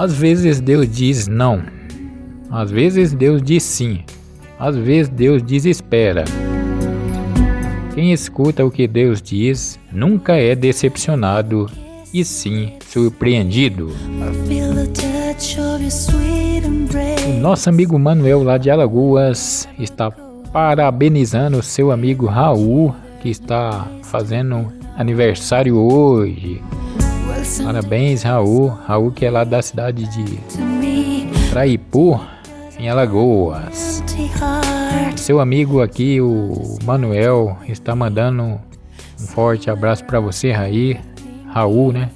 Às vezes Deus diz não. Às vezes Deus diz sim. Às vezes Deus diz espera. Quem escuta o que Deus diz nunca é decepcionado e sim surpreendido. O nosso amigo Manuel lá de Alagoas está parabenizando seu amigo Raul, que está fazendo aniversário hoje. Parabéns, Raul. Raul que é lá da cidade de Traipu, em Alagoas. Seu amigo aqui, o Manuel, está mandando um forte abraço para você, Raí. Raul, né?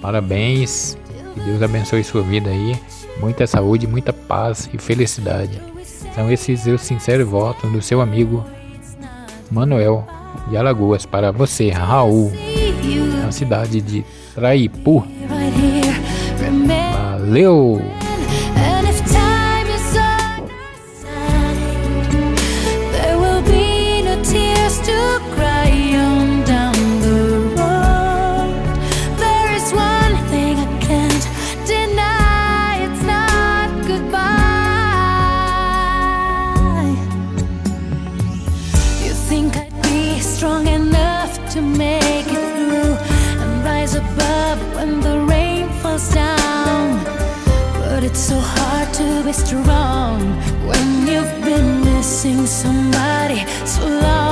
Parabéns. Que Deus abençoe sua vida aí. Muita saúde, muita paz e felicidade. São esses os sinceros votos do seu amigo Manuel de Alagoas para você, Raul, na cidade de Traipu. Valeu! And. There will be no tears to cry down the road. There is one thing can't deny it's not goodbye. You think I'd be strong enough to make it so hard to be strong when you've been missing somebody so long.